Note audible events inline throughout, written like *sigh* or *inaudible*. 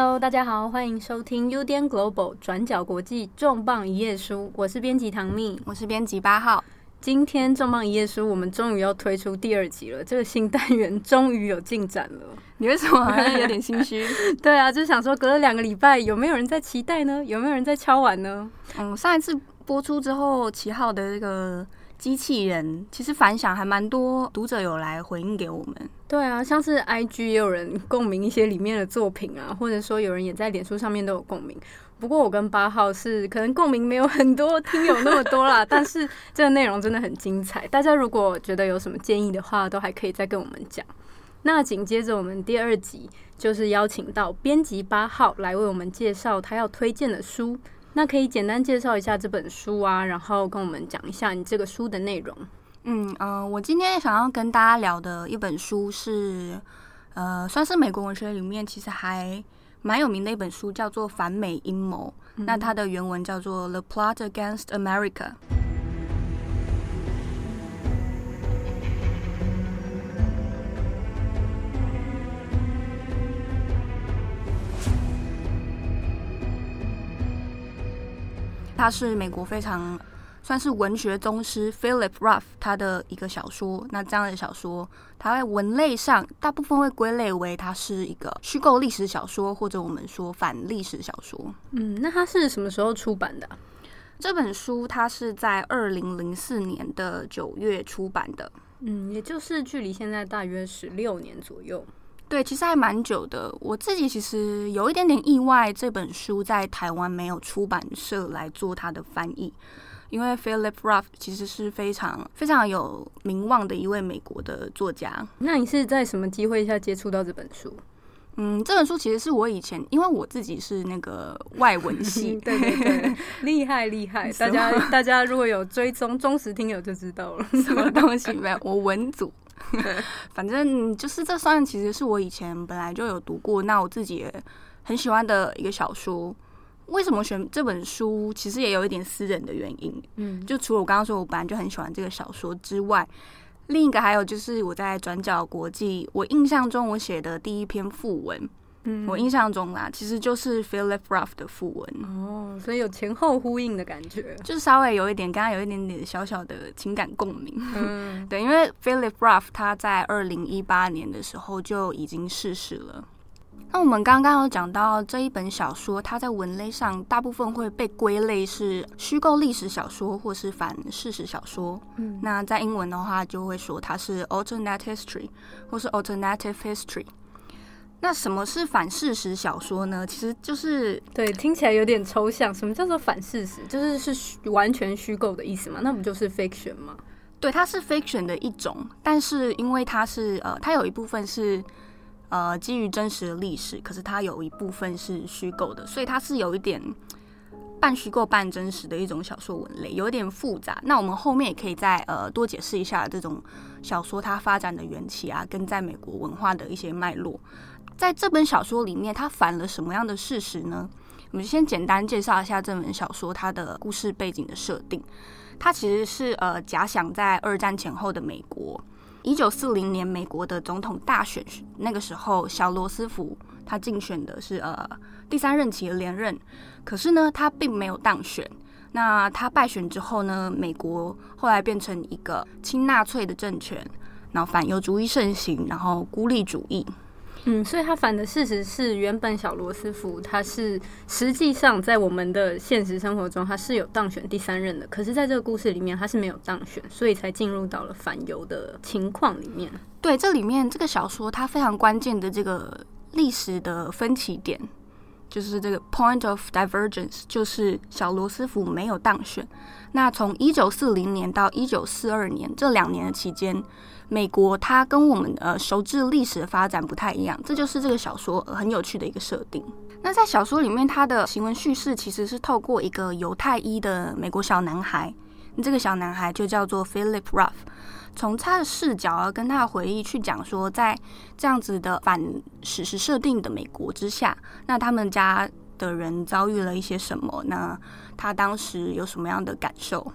Hello，大家好，欢迎收听 UDN Global 转角国际重磅一页书，我是编辑唐蜜，我是编辑八号。今天重磅一页书，我们终于要推出第二集了，这个新单元终于有进展了。你为什么好像有点心虚？*laughs* 对啊，就是想说隔了两个礼拜，有没有人在期待呢？有没有人在敲碗呢？嗯，上一次播出之后，七号的这个。机器人其实反响还蛮多，读者有来回应给我们。对啊，像是 IG 也有人共鸣一些里面的作品啊，或者说有人也在脸书上面都有共鸣。不过我跟八号是可能共鸣没有很多听友那么多啦，*laughs* 但是这个内容真的很精彩。大家如果觉得有什么建议的话，都还可以再跟我们讲。那紧接着我们第二集就是邀请到编辑八号来为我们介绍他要推荐的书。那可以简单介绍一下这本书啊，然后跟我们讲一下你这个书的内容。嗯嗯、呃，我今天想要跟大家聊的一本书是，呃，算是美国文学里面其实还蛮有名的一本书，叫做《反美阴谋》。嗯、那它的原文叫做《The Plot Against America》。它是美国非常算是文学宗师 Philip Roth 他的一个小说。那这样的小说，它在文类上大部分会归类为它是一个虚构历史小说，或者我们说反历史小说。嗯，那它是什么时候出版的？这本书它是在二零零四年的九月出版的。嗯，也就是距离现在大约十六年左右。对，其实还蛮久的。我自己其实有一点点意外，这本书在台湾没有出版社来做它的翻译，因为 Philip Roth 其实是非常非常有名望的一位美国的作家。那你是在什么机会下接触到这本书？嗯，这本书其实是我以前，因为我自己是那个外文系，*laughs* 对对对，*laughs* 厉害厉害！大家大家如果有追踪忠实听友就知道了，什么东西没有？我文组。*laughs* 反正就是这算其实是我以前本来就有读过，那我自己也很喜欢的一个小说。为什么选这本书？其实也有一点私人的原因。嗯，就除了我刚刚说我本来就很喜欢这个小说之外，另一个还有就是我在转角国际，我印象中我写的第一篇副文。嗯，我印象中啦，其实就是 Philip Roth 的副文哦，所以有前后呼应的感觉，就是稍微有一点，刚刚有一点点小小的情感共鸣。嗯，*laughs* 对，因为 Philip Roth 他在二零一八年的时候就已经逝世了。那我们刚刚有讲到这一本小说，它在文类上大部分会被归类是虚构历史小说或是反事实小说。嗯，那在英文的话就会说它是 alternate history 或是 alternative history。那什么是反事实小说呢？其实就是对，听起来有点抽象。什么叫做反事实？就是是完全虚构的意思吗？那不就是 fiction 吗？对，它是 fiction 的一种，但是因为它是呃，它有一部分是呃基于真实的历史，可是它有一部分是虚构的，所以它是有一点半虚构半真实的一种小说文类，有一点复杂。那我们后面也可以再呃多解释一下这种小说它发展的缘起啊，跟在美国文化的一些脉络。在这本小说里面，它反了什么样的事实呢？我们先简单介绍一下这本小说它的故事背景的设定。它其实是呃假想在二战前后的美国，一九四零年美国的总统大选，那个时候小罗斯福他竞选的是呃第三任期的连任，可是呢他并没有当选。那他败选之后呢，美国后来变成一个亲纳粹的政权，然后反犹主义盛行，然后孤立主义。嗯，所以他反的事实是，原本小罗斯福他是实际上在我们的现实生活中他是有当选第三任的，可是在这个故事里面他是没有当选，所以才进入到了反犹的情况里面。对，这里面这个小说它非常关键的这个历史的分歧点，就是这个 point of divergence，就是小罗斯福没有当选。那从一九四零年到一九四二年这两年的期间。美国它跟我们呃熟知历史的发展不太一样，这就是这个小说很有趣的一个设定。那在小说里面，它的行文叙事其实是透过一个犹太裔的美国小男孩，这个小男孩就叫做 Philip Ruff，从他的视角啊跟他的回忆去讲说，在这样子的反史实设定的美国之下，那他们家的人遭遇了一些什么？那他当时有什么样的感受？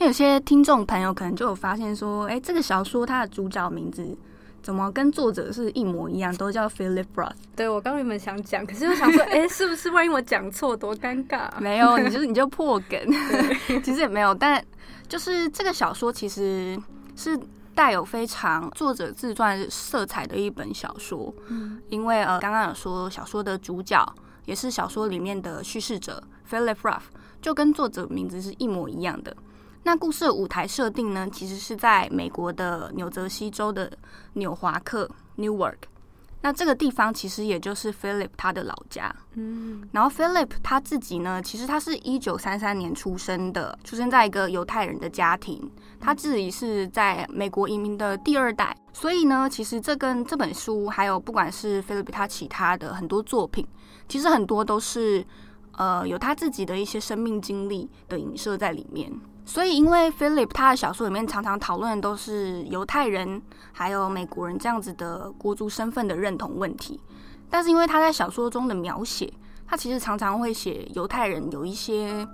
有些听众朋友可能就有发现说，哎，这个小说它的主角名字怎么跟作者是一模一样，都叫 Philip Roth？对，我刚原本想讲，可是又想说，哎、欸，是不是万一我讲错，多尴尬、啊？没有，你就是你就破梗。*laughs* 其实也没有，但就是这个小说其实是带有非常作者自传色彩的一本小说。嗯，因为呃，刚刚有说小说的主角也是小说里面的叙事者 Philip Roth，就跟作者名字是一模一样的。那故事的舞台设定呢，其实是在美国的纽泽西州的纽华克 （Newark）。那这个地方其实也就是 Philip 他的老家。嗯，然后 Philip 他自己呢，其实他是一九三三年出生的，出生在一个犹太人的家庭。他自己是在美国移民的第二代，所以呢，其实这跟这本书还有不管是 Philip 他其他的很多作品，其实很多都是呃有他自己的一些生命经历的影射在里面。所以，因为 Philip 他的小说里面常常讨论的都是犹太人还有美国人这样子的国族身份的认同问题，但是因为他在小说中的描写，他其实常常会写犹太人有一些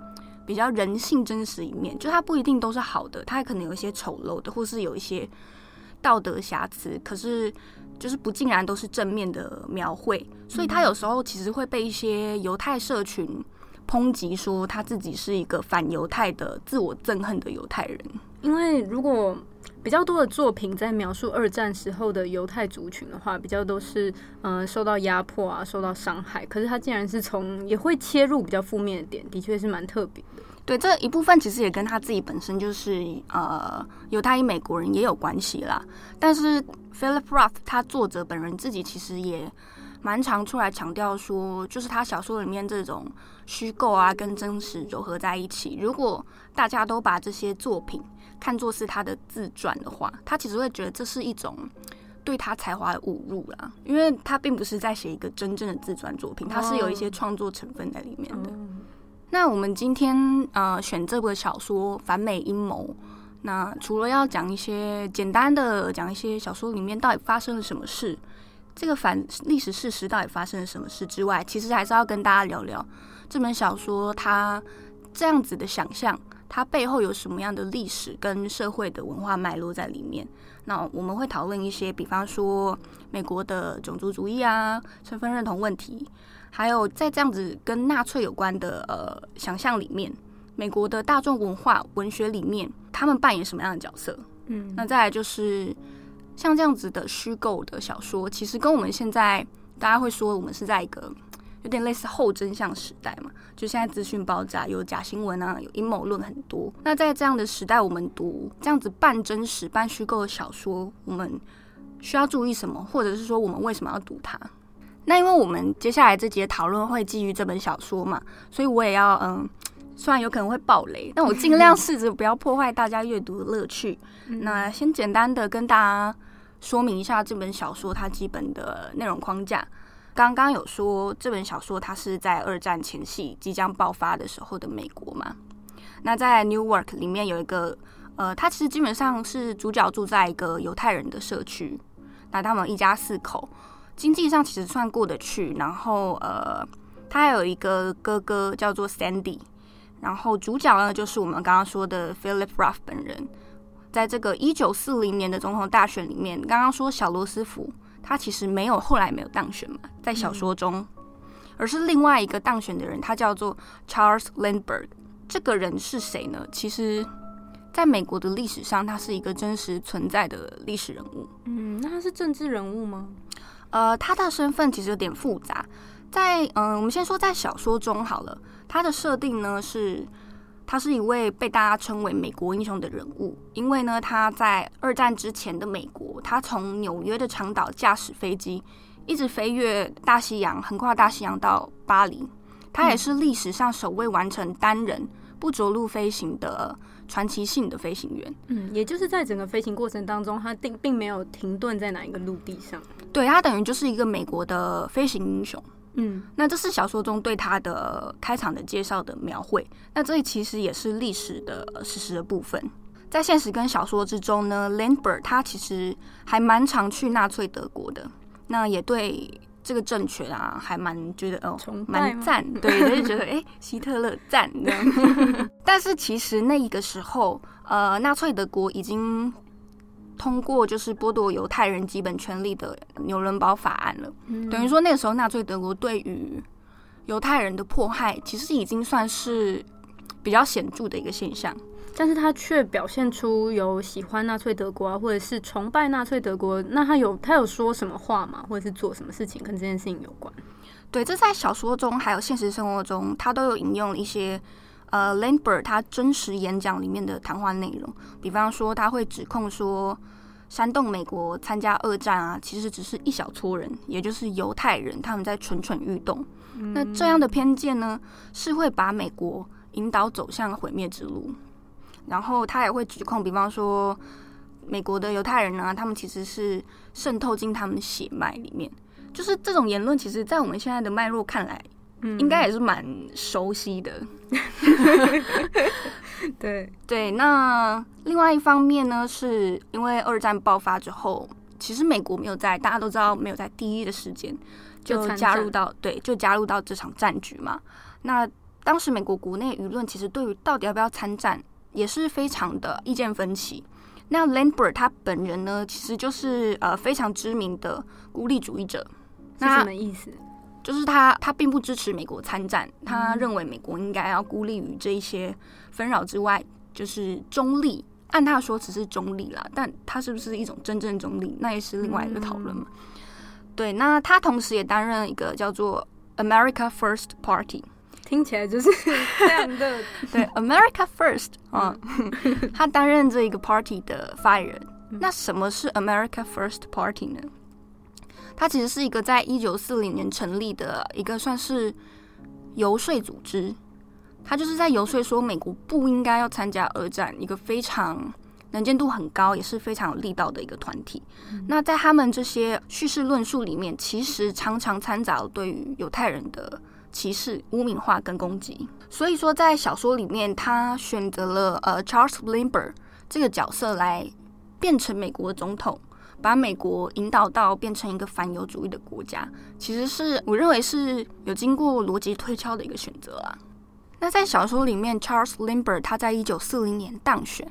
比较人性真实一面，就他不一定都是好的，他可能有一些丑陋的，或是有一些道德瑕疵，可是就是不尽然都是正面的描绘，所以他有时候其实会被一些犹太社群。抨击说他自己是一个反犹太的、自我憎恨的犹太人。因为如果比较多的作品在描述二战时候的犹太族群的话，比较都是嗯、呃、受到压迫啊、受到伤害。可是他竟然是从也会切入比较负面的点，的确是蛮特别的。对，这一部分其实也跟他自己本身就是呃犹太裔美国人也有关系啦。但是 Philip Roth 他作者本人自己其实也。蛮常出来强调说，就是他小说里面这种虚构啊跟真实糅合在一起。如果大家都把这些作品看作是他的自传的话，他其实会觉得这是一种对他才华的侮辱啦。因为他并不是在写一个真正的自传作品，他是有一些创作成分在里面的。那我们今天呃选这部小说《反美阴谋》，那除了要讲一些简单的讲一些小说里面到底发生了什么事。这个反历史事实到底发生了什么事之外，其实还是要跟大家聊聊这本小说它这样子的想象，它背后有什么样的历史跟社会的文化脉络在里面。那我们会讨论一些，比方说美国的种族主义啊、身份认同问题，还有在这样子跟纳粹有关的呃想象里面，美国的大众文化文学里面，他们扮演什么样的角色？嗯，那再来就是。像这样子的虚构的小说，其实跟我们现在大家会说，我们是在一个有点类似后真相时代嘛。就现在资讯爆炸，有假新闻啊，有阴谋论很多。那在这样的时代，我们读这样子半真实、半虚构的小说，我们需要注意什么？或者是说，我们为什么要读它？那因为我们接下来这节讨论会基于这本小说嘛，所以我也要嗯，虽然有可能会爆雷，但我尽量试着不要破坏大家阅读的乐趣。那先简单的跟大家。说明一下这本小说它基本的内容框架。刚刚有说这本小说它是在二战前夕即将爆发的时候的美国嘛？那在 Newark 里面有一个呃，它其实基本上是主角住在一个犹太人的社区。那他们一家四口，经济上其实算过得去。然后呃，他还有一个哥哥叫做 Sandy。然后主角呢就是我们刚刚说的 Philip Roth 本人。在这个一九四零年的总统大选里面，刚刚说小罗斯福他其实没有后来没有当选嘛，在小说中，而是另外一个当选的人，他叫做 Charles Lindbergh。这个人是谁呢？其实，在美国的历史上，他是一个真实存在的历史人物。嗯，那他是政治人物吗？呃，他的身份其实有点复杂。在嗯、呃，我们先说在小说中好了，他的设定呢是。他是一位被大家称为“美国英雄”的人物，因为呢，他在二战之前的美国，他从纽约的长岛驾驶飞机，一直飞越大西洋，横跨大西洋到巴黎。他也是历史上首位完成单人不着陆飞行的传奇性的飞行员。嗯，也就是在整个飞行过程当中，他并并没有停顿在哪一个陆地上。对，他等于就是一个美国的飞行英雄。嗯，那这是小说中对他的开场的介绍的描绘。那这里其实也是历史的事实的部分。在现实跟小说之中呢，Lindbergh 他其实还蛮常去纳粹德国的。那也对这个政权啊，还蛮觉得哦，蛮赞。*laughs* 对，就是觉得哎，希特勒赞的。*laughs* 但是其实那一个时候，呃，纳粹德国已经通过就是剥夺犹太人基本权利的纽伦堡法案了。嗯、等于说那个时候纳粹德国对于犹太人的迫害，其实已经算是比较显著的一个现象。但是他却表现出有喜欢纳粹德国啊，或者是崇拜纳粹德国。那他有他有说什么话吗？或者是做什么事情跟这件事情有关？对，这在小说中还有现实生活中，他都有引用一些呃 Lindbergh 他真实演讲里面的谈话内容。比方说，他会指控说，煽动美国参加二战啊，其实只是一小撮人，也就是犹太人，他们在蠢蠢欲动。嗯、那这样的偏见呢，是会把美国引导走向毁灭之路。然后他也会指控，比方说美国的犹太人呢，他们其实是渗透进他们的血脉里面。就是这种言论，其实，在我们现在的脉络看来，嗯，应该也是蛮熟悉的。*laughs* 对对，那另外一方面呢，是因为二战爆发之后，其实美国没有在，大家都知道，没有在第一的时间就加入到，对，就加入到这场战局嘛。那当时美国国内舆论其实对于到底要不要参战，也是非常的意见分歧。那 Lindbergh 他本人呢，其实就是呃非常知名的孤立主义者。那是什么意思？就是他他并不支持美国参战，他认为美国应该要孤立于这一些纷扰之外，就是中立。按他的说辞是中立啦，但他是不是一种真正中立，那也是另外一个讨论嘛。对，那他同时也担任一个叫做 America First Party。听起来就是 *laughs* 这样的，*laughs* 对，America First 啊，*laughs* 他担任这一个 party 的发言人。那什么是 America First Party 呢？它其实是一个在一九四零年成立的一个算是游说组织，它就是在游说说美国不应该要参加二战，一个非常能见度很高，也是非常有力道的一个团体。那在他们这些叙事论述里面，其实常常掺杂了对于犹太人的。歧视、污名化跟攻击，所以说在小说里面，他选择了呃 Charles Lindbergh 这个角色来变成美国的总统，把美国引导到变成一个反犹主义的国家，其实是我认为是有经过逻辑推敲的一个选择啊。那在小说里面，Charles Lindbergh 他在一九四零年当选，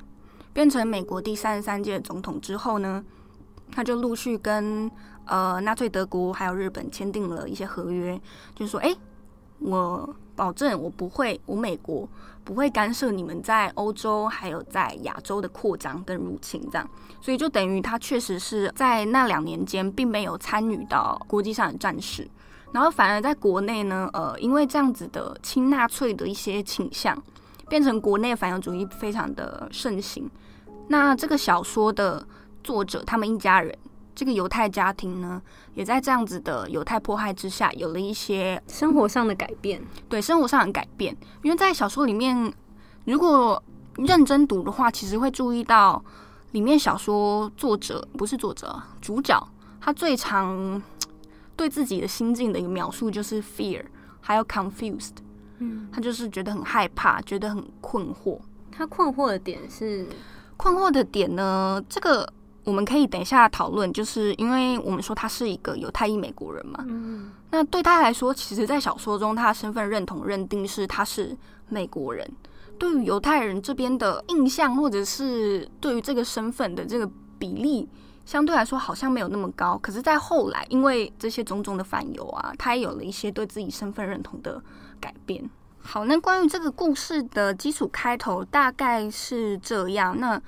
变成美国第三十三届总统之后呢，他就陆续跟呃纳粹德国还有日本签订了一些合约，就说，哎。我保证，我不会，我美国不会干涉你们在欧洲还有在亚洲的扩张跟入侵，这样，所以就等于他确实是在那两年间并没有参与到国际上的战事，然后反而在国内呢，呃，因为这样子的亲纳粹的一些倾向，变成国内反犹主义非常的盛行。那这个小说的作者，他们一家人。这个犹太家庭呢，也在这样子的犹太迫害之下，有了一些生活上的改变。对，生活上的改变，因为在小说里面，如果认真读的话，其实会注意到里面小说作者不是作者，主角他最常对自己的心境的一个描述就是 fear，还有 confused。嗯，他就是觉得很害怕，觉得很困惑。他困惑的点是困惑的点呢，这个。我们可以等一下讨论，就是因为我们说他是一个犹太裔美国人嘛，嗯，那对他来说，其实，在小说中，他的身份认同认定是他是美国人。对于犹太人这边的印象，或者是对于这个身份的这个比例，相对来说好像没有那么高。可是，在后来，因为这些种种的反犹啊，他也有了一些对自己身份认同的改变。好，那关于这个故事的基础开头大概是这样。那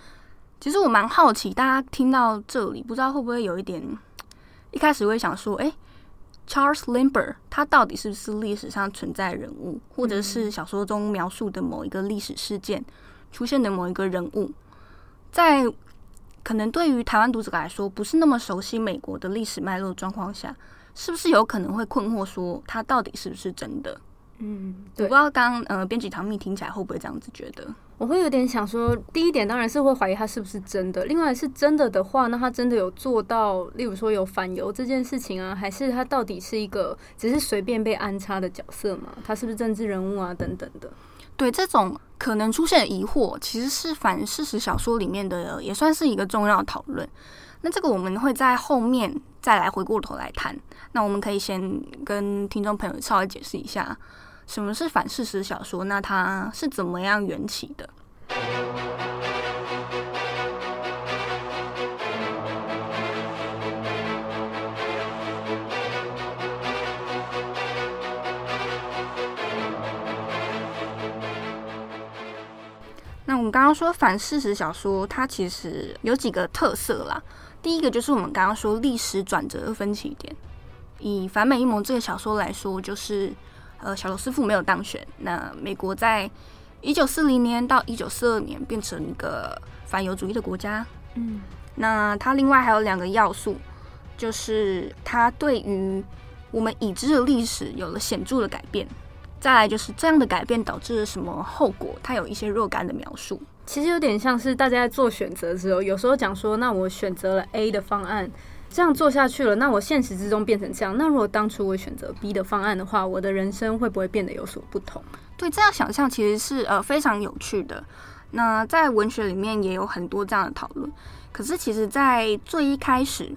其实我蛮好奇，大家听到这里，不知道会不会有一点，一开始会想说，哎，Charles Lindbergh 他到底是不是历史上存在人物，或者是小说中描述的某一个历史事件出现的某一个人物，在可能对于台湾读者来说不是那么熟悉美国的历史脉络状况下，是不是有可能会困惑说，他到底是不是真的？嗯，我不知道刚呃，编辑唐蜜听起来会不会这样子觉得？我会有点想说，第一点当然是会怀疑他是不是真的。另外是真的的话，那他真的有做到，例如说有反犹这件事情啊，还是他到底是一个只是随便被安插的角色嘛？他是不是政治人物啊？等等的。对，这种可能出现的疑惑，其实是反事实小说里面的，也算是一个重要讨论。那这个我们会在后面再来回过头来谈。那我们可以先跟听众朋友稍微解释一下。什么是反事实小说？那它是怎么样缘起的？那我们刚刚说反事实小说，它其实有几个特色啦。第一个就是我们刚刚说历史转折的分歧点。以反美阴谋这个小说来说，就是呃，小罗斯福没有当选，那美国在一九四零年到一九四二年变成一个反犹主义的国家。嗯，那它另外还有两个要素，就是它对于我们已知的历史有了显著的改变。再来就是这样的改变导致了什么后果？它有一些若干的描述。其实有点像是大家在做选择的时候，有时候讲说，那我选择了 A 的方案，这样做下去了，那我现实之中变成这样。那如果当初我选择 B 的方案的话，我的人生会不会变得有所不同？对，这样想象其实是呃非常有趣的。那在文学里面也有很多这样的讨论。可是其实，在最一开始，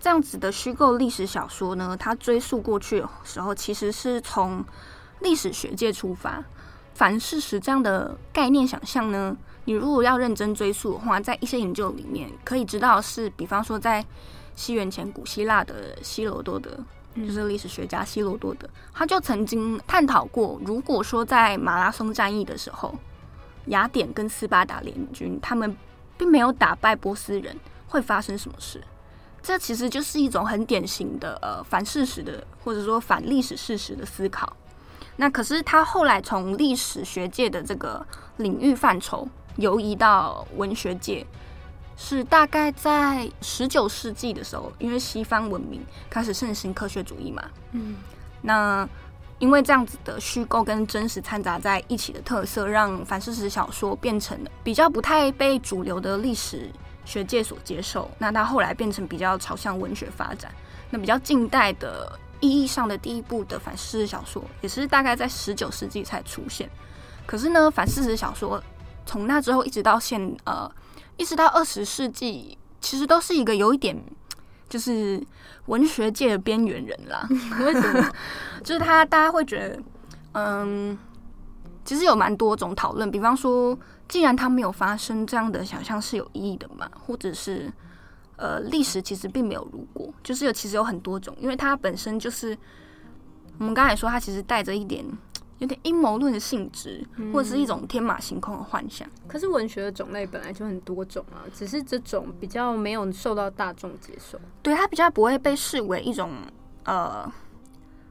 这样子的虚构历史小说呢，它追溯过去的时候，其实是从历史学界出发，反事实这样的概念想象呢，你如果要认真追溯的话，在一些研究里面可以知道是，比方说在西元前古希腊的希罗多德，就是历史学家希罗多德，他就曾经探讨过，如果说在马拉松战役的时候，雅典跟斯巴达联军他们并没有打败波斯人，会发生什么事？这其实就是一种很典型的呃反事实的，或者说反历史事实的思考。那可是他后来从历史学界的这个领域范畴游移到文学界，是大概在十九世纪的时候，因为西方文明开始盛行科学主义嘛。嗯，那因为这样子的虚构跟真实掺杂在一起的特色，让反事实小说变成了比较不太被主流的历史学界所接受。那它后来变成比较朝向文学发展，那比较近代的。意义上的第一部的反事实小说，也是大概在十九世纪才出现。可是呢，反事实小说从那之后一直到现呃，一直到二十世纪，其实都是一个有一点就是文学界的边缘人啦。*laughs* 为什么？*laughs* 就是他大家会觉得，嗯，其实有蛮多种讨论。比方说，既然他没有发生，这样的想象是有意义的嘛？或者是？呃，历史其实并没有如果，就是有其实有很多种，因为它本身就是我们刚才说，它其实带着一点有点阴谋论的性质，或者是一种天马行空的幻想。嗯。可是文学的种类本来就很多种啊，只是这种比较没有受到大众接受。对，它比较不会被视为一种呃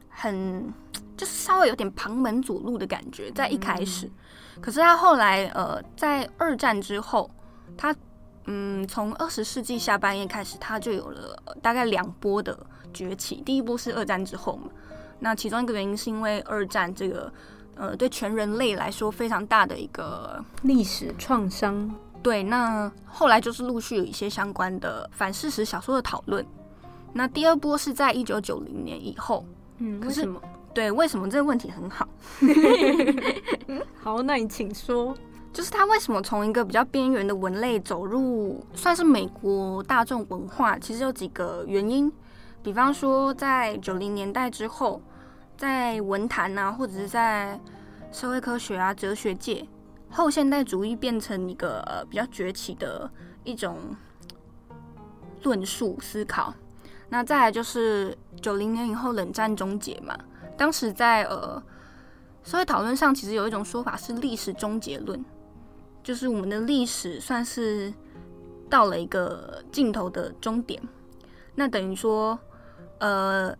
很就是稍微有点旁门左路的感觉，在一开始。嗯。可是它后来呃，在二战之后，它。嗯，从二十世纪下半叶开始，它就有了大概两波的崛起。第一波是二战之后嘛，那其中一个原因是因为二战这个呃对全人类来说非常大的一个历史创伤。对，那后来就是陆续有一些相关的反事实小说的讨论。那第二波是在一九九零年以后。嗯，为什么？对，为什么这个问题很好？*laughs* 好，那你请说。就是他为什么从一个比较边缘的文类走入算是美国大众文化？其实有几个原因，比方说在九零年代之后，在文坛啊，或者是在社会科学啊、哲学界，后现代主义变成一个呃比较崛起的一种论述思考。那再来就是九零年以后冷战终结嘛，当时在呃社会讨论上，其实有一种说法是历史终结论。就是我们的历史算是到了一个尽头的终点，那等于说，呃，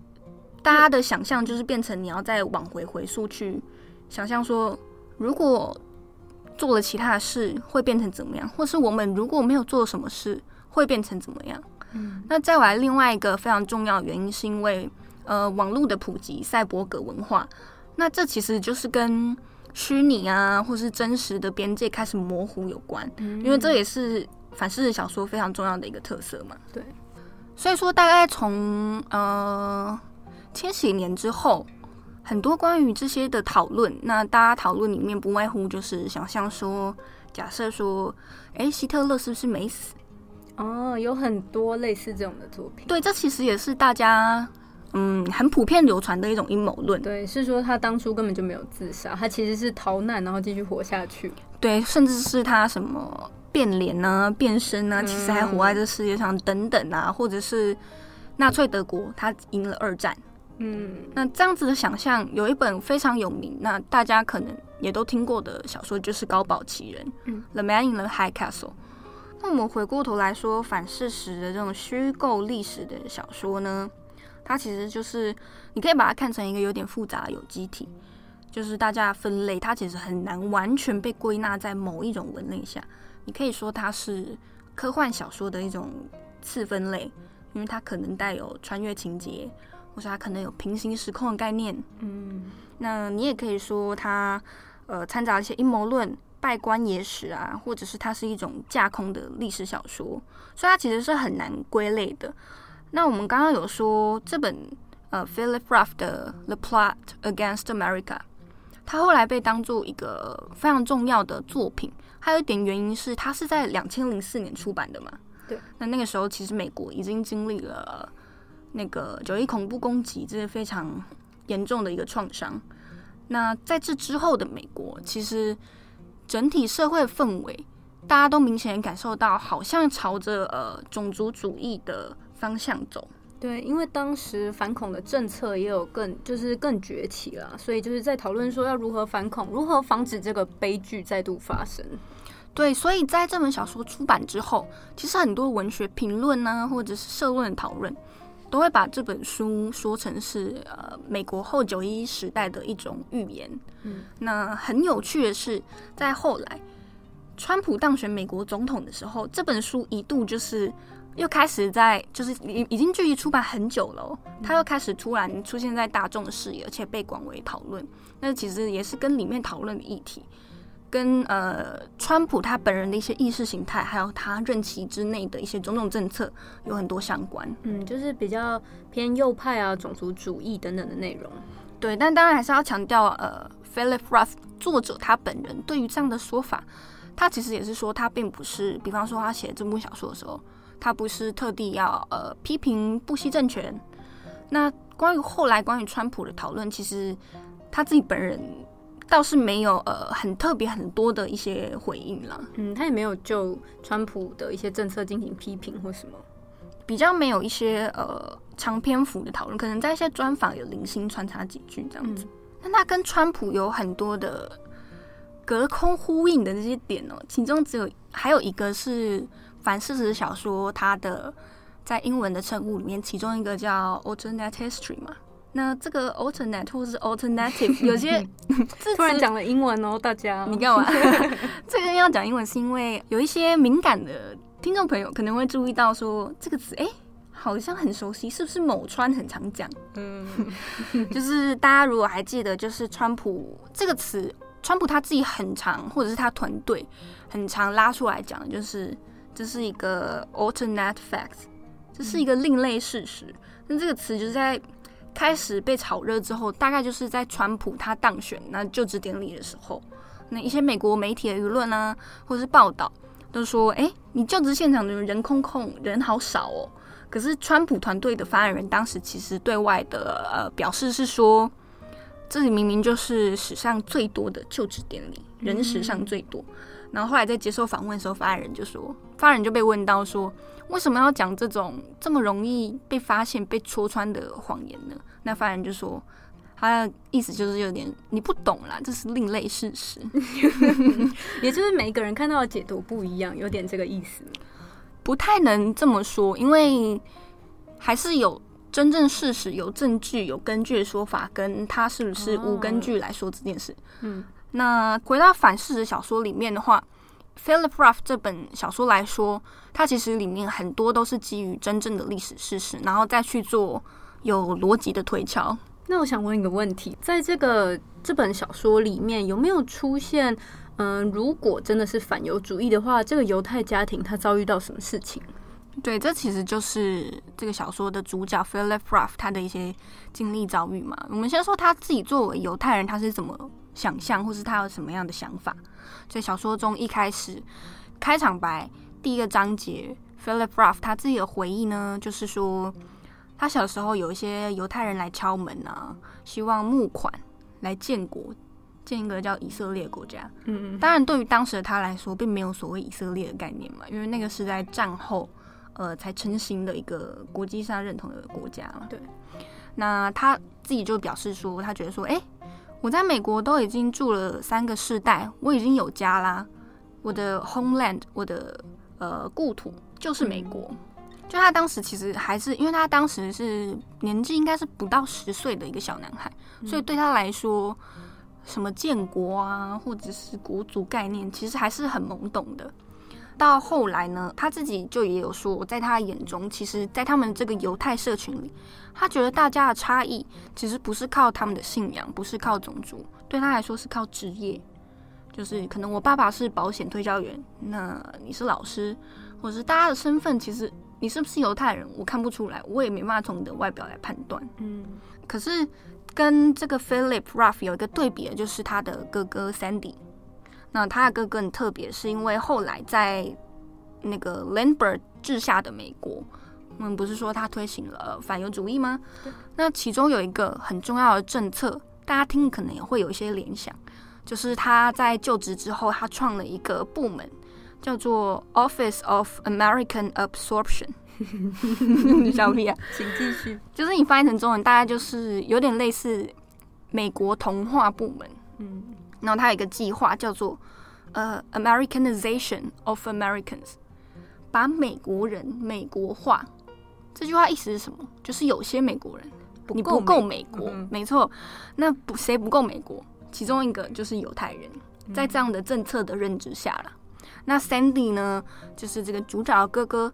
大家的想象就是变成你要再往回回溯去想象说，如果做了其他的事会变成怎么样，或是我们如果没有做什么事会变成怎么样？嗯，那再来另外一个非常重要的原因是因为呃网络的普及，赛博格文化，那这其实就是跟。虚拟啊，或是真实的边界开始模糊有关，嗯，因为这也是反事实小说非常重要的一个特色嘛。对，所以说大概从呃千禧年之后，很多关于这些的讨论，那大家讨论里面不外乎就是想象说，假设说，哎、欸，希特勒是不是没死？哦，有很多类似这种的作品。对，这其实也是大家。嗯，很普遍流传的一种阴谋论。对，是说他当初根本就没有自杀，他其实是逃难，然后继续活下去。对，甚至是他什么变脸啊、变身啊，其实还活在这世界上等等啊，或者是纳粹德国他赢了二战，嗯，那这样子的想象，有一本非常有名，那大家可能也都听过的小说，就是《高堡奇人》嗯，《The Man in the High Castle》。那我们回过头来说，反事实的这种虚构历史的小说呢，它其实就是你可以把它看成一个有点复杂的有机体，就是大家分类，它其实很难完全被归纳在某一种文类下。你可以说它是科幻小说的一种次分类，因为它可能带有穿越情节，它可能有平行时空的概念。嗯，那你也可以说它呃掺杂一些阴谋论。拜官野史啊，或者是它是一种架空的历史小说，所以它其实是很难归类的。那我们刚刚有说这本呃 Philip Roth 的《The Plot Against America》，它后来被当做一个非常重要的作品，还有一点原因是它是在两千零四年出版的嘛。对。那那个时候其实美国已经经历了那个九一恐怖攻击，这是非常严重的一个创伤。那在这之后的美国，其实。整体社会氛围，大家都明显感受到，好像朝着呃种族主义的方向走。对，因为当时反恐的政策也有更就是更崛起了，所以就是在讨论说要如何反恐，如何防止这个悲剧再度发生。对，所以在这本小说出版之后，其实很多文学评论呢，或者是社论讨论。都会把这本书说成是呃美国后九一一时代的一种预言。嗯，那很有趣的是，在后来川普当选美国总统的时候，这本书一度就是又开始在就是已已经距离出版很久了，它又开始突然出现在大众的视野，而且被广为讨论。那其实也是跟里面讨论的议题。跟呃，川普他本人的一些意识形态，还有他任期之内的一些种种政策，有很多相关。嗯，就是比较偏右派啊，种族主义等等的内容。对，但当然还是要强调，呃，Philip Roth 作者他本人对于这样的说法，他其实也是说，他并不是，比方说他写这部小说的时候，他不是特地要呃批评布希政权。那关于后来关于川普的讨论，其实他自己本人。倒是没有呃很特别很多的一些回应了，嗯，他也没有就川普的一些政策进行批评或什么，比较没有一些呃长篇幅的讨论，可能在一些专访有零星穿插几句这样子。那、嗯、他跟川普有很多的隔空呼应的这些点哦，其中只有还有一个是反事实小说，它的在英文的称呼里面，其中一个叫 alternate history 嘛。那这个 alternate 或 *laughs* 是 alternative，有些 *laughs* 突然讲了英文哦，大家 *laughs* 你干嘛？这个要讲英文是因为有一些敏感的听众朋友可能会注意到说这个词，哎，好像很熟悉，是不是某川很常讲？嗯，就是大家如果还记得，就是川普这个词，川普他自己很常，或者是他团队很常拉出来讲，就是这是一个 alternate facts，这是一个另类事实。那这个词就是在。开始被炒热之后，大概就是在川普他当选那就职典礼的时候，那一些美国媒体的舆论啊，或者是报道都说：“哎，你就职现场的人空空，人好少哦。”可是川普团队的发言人当时其实对外的呃表示是说，这里明明就是史上最多的就职典礼，人史上最多。然后后来在接受访问的时候，发言人就说，发言人就被问到说。为什么要讲这种这么容易被发现、被戳穿的谎言呢？那发言人就说，他的意思就是有点你不懂啦，这是另类事实，*laughs* 也就是每一个人看到的解读不一样，有点这个意思。不太能这么说，因为还是有真正事实、有证据、有根据的说法，跟他是不是无根据来说这件事。嗯，那回到反事实小说里面的话。Philip Roth 这本小说来说，它其实里面很多都是基于真正的历史事实，然后再去做有逻辑的推敲。那我想问一个问题，在这个这本小说里面有没有出现，嗯、呃，如果真的是反犹主义的话，这个犹太家庭他遭遇到什么事情？对，这其实就是这个小说的主角 Philip Roth 他的一些经历遭遇嘛。我们先说他自己作为犹太人，他是怎么想象，或是他有什么样的想法。在小说中一开始开场白第一个章节，Philip Roth 他自己的回忆呢，就是说他小时候有一些犹太人来敲门啊，希望募款来建国，建一个叫以色列国家。嗯嗯。当然，对于当时的他来说，并没有所谓以色列的概念嘛，因为那个是在战后呃才成型的一个国际上认同的国家嘛。对。那他自己就表示说，他觉得说，哎、欸，我在美国都已经住了三个世代，我已经有家啦，我的 homeland，我的呃故土就是美国。嗯、就他当时其实还是，因为他当时是年纪应该是不到十岁的一个小男孩，嗯、所以对他来说，什么建国啊，或者是国族概念，其实还是很懵懂的。到后来呢，他自己就也有说，在他眼中，其实，在他们这个犹太社群里，他觉得大家的差异其实不是靠他们的信仰，不是靠种族，对他来说是靠职业。就是可能我爸爸是保险推销员，那你是老师，或者是大家的身份，其实你是不是犹太人，我看不出来，我也没办法从你的外表来判断。嗯，可是跟这个 Philip Ruff 有一个对比的，就是他的哥哥 Sandy。那他的哥哥很特别，是因为后来在那个 Lindbergh 治下的美国，我们不是说他推行了反犹主义吗？那其中有一个很重要的政策，大家听可能也会有一些联想，就是他在就职之后，他创了一个部门，叫做 Office of American Absorption。*laughs* 你笑屁啊？请继续。就是你翻译成中文，大概就是有点类似美国同化部门。嗯。然后他有一个计划叫做呃、uh, Americanization of Americans，把美国人美国化。这句话意思是什么？就是有些美国人不你不够美国，嗯、没错。那不谁不够美国？其中一个就是犹太人，在这样的政策的认知下了。嗯、那 Sandy 呢，就是这个主角的哥哥，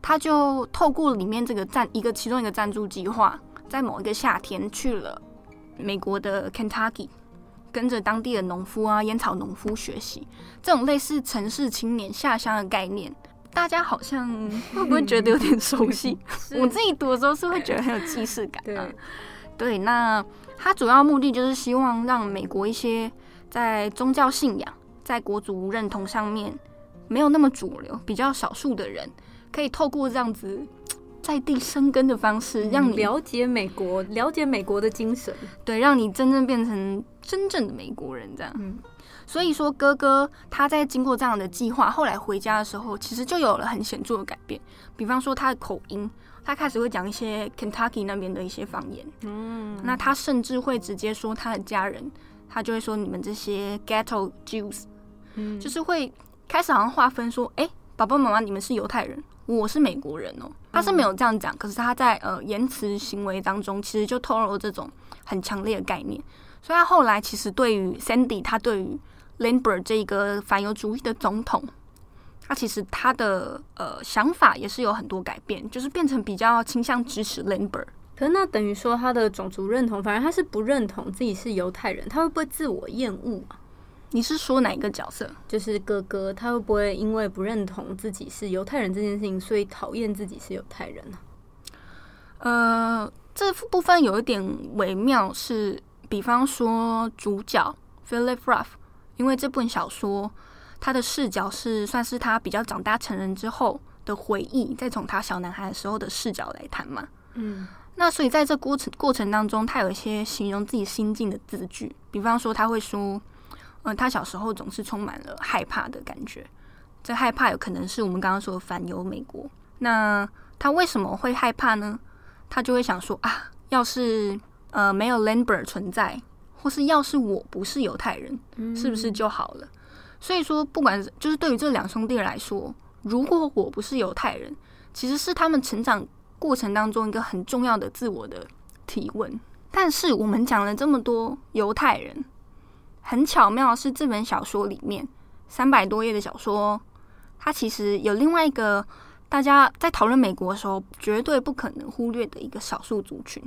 他就透过里面这个赞一个其中一个赞助计划，在某一个夏天去了美国的 Kentucky。跟着当地的农夫啊，烟草农夫学习这种类似城市青年下乡的概念，大家好像会不会觉得有点熟悉？*laughs* 我自己读的时候是会觉得很有既视感啊。对，对，那他主要目的就是希望让美国一些在宗教信仰、在国族认同上面没有那么主流、比较少数的人，可以透过这样子。在地生根的方式，让你了解美国，了解美国的精神，对，让你真正变成真正的美国人，这样。嗯，所以说哥哥他在经过这样的计划，后来回家的时候，其实就有了很显著的改变。比方说他的口音，他开始会讲一些 Kentucky 那边的一些方言。嗯，那他甚至会直接说他的家人，他就会说你们这些 Ghetto Jews，嗯，就是会开始好像划分说，哎、欸，爸爸妈妈你们是犹太人。我是美国人哦，他是没有这样讲，可是他在呃言辞行为当中，其实就透露了这种很强烈的概念。所以他后来其实对于 Sandy，他对于 Lambert 这个反犹主义的总统，他其实他的呃想法也是有很多改变，就是变成比较倾向支持 Lindbergh。可是那等于说他的种族认同，反而他是不认同自己是犹太人，他会不会自我厌恶啊？你是说哪一个角色？就是哥哥，他会不会因为不认同自己是犹太人这件事情，所以讨厌自己是犹太人呢？呃，这部分有一点微妙，是比方说主角 Philip Ruff，因为这本小说他的视角是算是他比较长大成人之后的回忆，再从他小男孩的时候的视角来谈嘛。嗯，那所以在这过程过程当中，他有一些形容自己心境的字句，比方说他会说。嗯，他小时候总是充满了害怕的感觉，这害怕有可能是我们刚刚说的反犹美国。那他为什么会害怕呢？他就会想说啊，要是呃没有 Lindbergh 存在，或是要是我不是犹太人，是不是就好了？嗯、所以说，不管就是对于这两兄弟来说，如果我不是犹太人，其实是他们成长过程当中一个很重要的自我的提问。但是我们讲了这么多犹太人。很巧妙是，这本小说里面三百多页的小说，它其实有另外一个大家在讨论美国的时候绝对不可能忽略的一个少数族群。